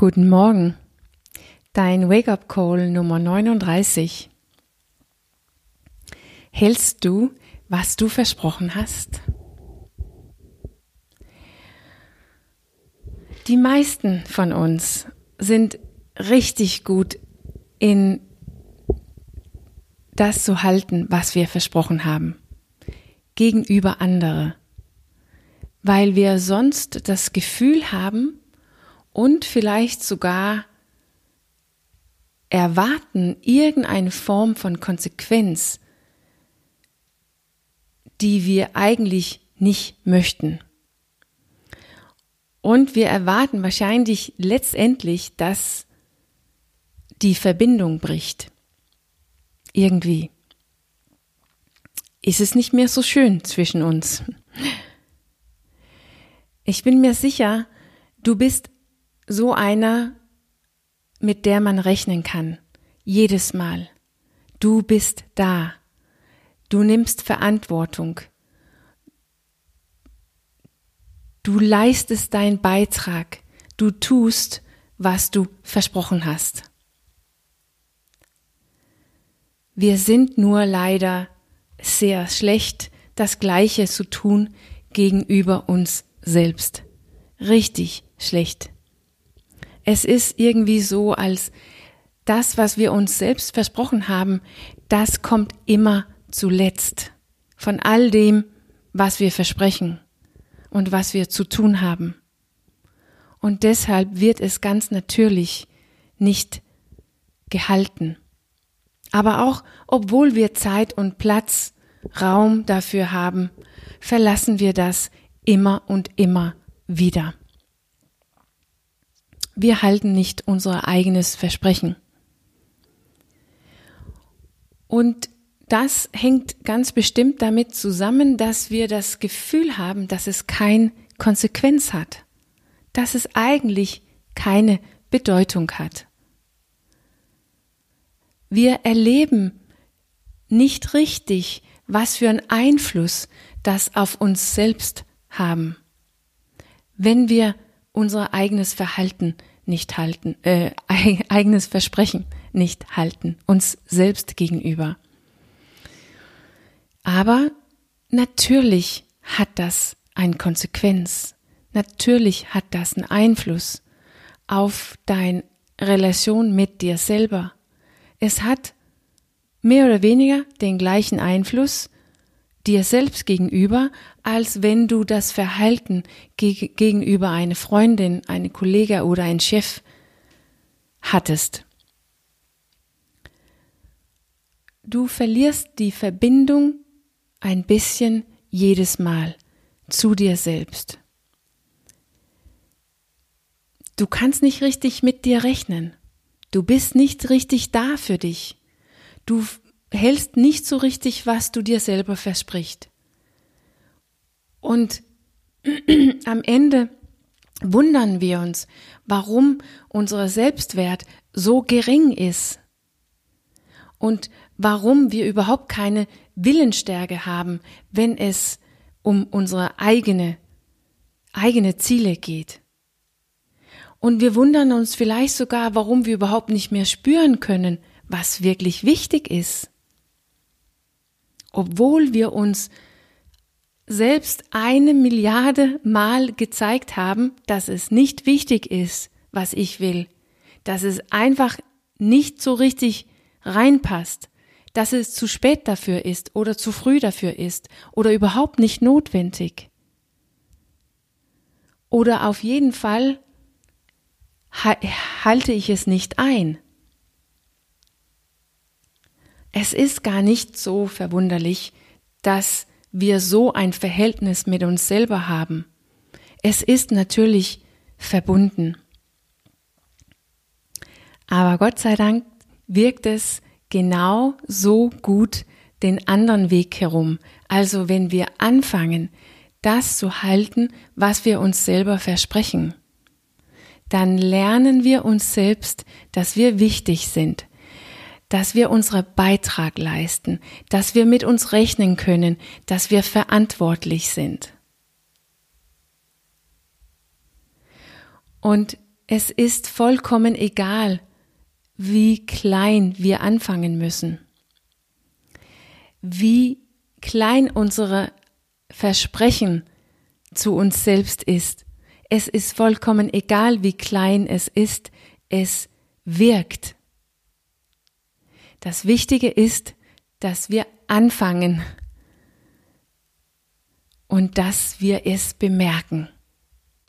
Guten Morgen. Dein Wake-up Call Nummer 39. Hältst du, was du versprochen hast? Die meisten von uns sind richtig gut in das zu halten, was wir versprochen haben, gegenüber andere, weil wir sonst das Gefühl haben, und vielleicht sogar erwarten irgendeine Form von Konsequenz, die wir eigentlich nicht möchten. Und wir erwarten wahrscheinlich letztendlich, dass die Verbindung bricht. Irgendwie. Ist es nicht mehr so schön zwischen uns? Ich bin mir sicher, du bist so einer, mit der man rechnen kann. Jedes Mal. Du bist da. Du nimmst Verantwortung. Du leistest deinen Beitrag. Du tust, was du versprochen hast. Wir sind nur leider sehr schlecht, das Gleiche zu tun gegenüber uns selbst. Richtig schlecht. Es ist irgendwie so, als das, was wir uns selbst versprochen haben, das kommt immer zuletzt von all dem, was wir versprechen und was wir zu tun haben. Und deshalb wird es ganz natürlich nicht gehalten. Aber auch obwohl wir Zeit und Platz, Raum dafür haben, verlassen wir das immer und immer wieder. Wir halten nicht unser eigenes Versprechen. Und das hängt ganz bestimmt damit zusammen, dass wir das Gefühl haben, dass es keine Konsequenz hat, dass es eigentlich keine Bedeutung hat. Wir erleben nicht richtig, was für einen Einfluss das auf uns selbst haben. Wenn wir unser eigenes Verhalten nicht halten, äh, eigenes Versprechen nicht halten, uns selbst gegenüber. Aber natürlich hat das eine Konsequenz. Natürlich hat das einen Einfluss auf deine Relation mit dir selber. Es hat mehr oder weniger den gleichen Einfluss dir selbst gegenüber, als wenn du das Verhalten geg gegenüber eine Freundin, eine Kollege oder ein Chef hattest. Du verlierst die Verbindung ein bisschen jedes Mal zu dir selbst. Du kannst nicht richtig mit dir rechnen. Du bist nicht richtig da für dich. Du hältst nicht so richtig, was du dir selber versprichst. Und am Ende wundern wir uns, warum unser Selbstwert so gering ist und warum wir überhaupt keine Willensstärke haben, wenn es um unsere eigene, eigene Ziele geht. Und wir wundern uns vielleicht sogar, warum wir überhaupt nicht mehr spüren können, was wirklich wichtig ist obwohl wir uns selbst eine Milliarde Mal gezeigt haben, dass es nicht wichtig ist, was ich will, dass es einfach nicht so richtig reinpasst, dass es zu spät dafür ist oder zu früh dafür ist oder überhaupt nicht notwendig. Oder auf jeden Fall halte ich es nicht ein. Es ist gar nicht so verwunderlich, dass wir so ein Verhältnis mit uns selber haben. Es ist natürlich verbunden. Aber Gott sei Dank wirkt es genau so gut den anderen Weg herum. Also wenn wir anfangen, das zu halten, was wir uns selber versprechen, dann lernen wir uns selbst, dass wir wichtig sind, dass wir unseren Beitrag leisten, dass wir mit uns rechnen können, dass wir verantwortlich sind. Und Es ist vollkommen egal, wie klein wir anfangen müssen, wie klein unsere Versprechen zu uns selbst ist. Es ist vollkommen egal, wie klein es ist, es wirkt. Das Wichtige ist, dass wir anfangen und dass wir es bemerken.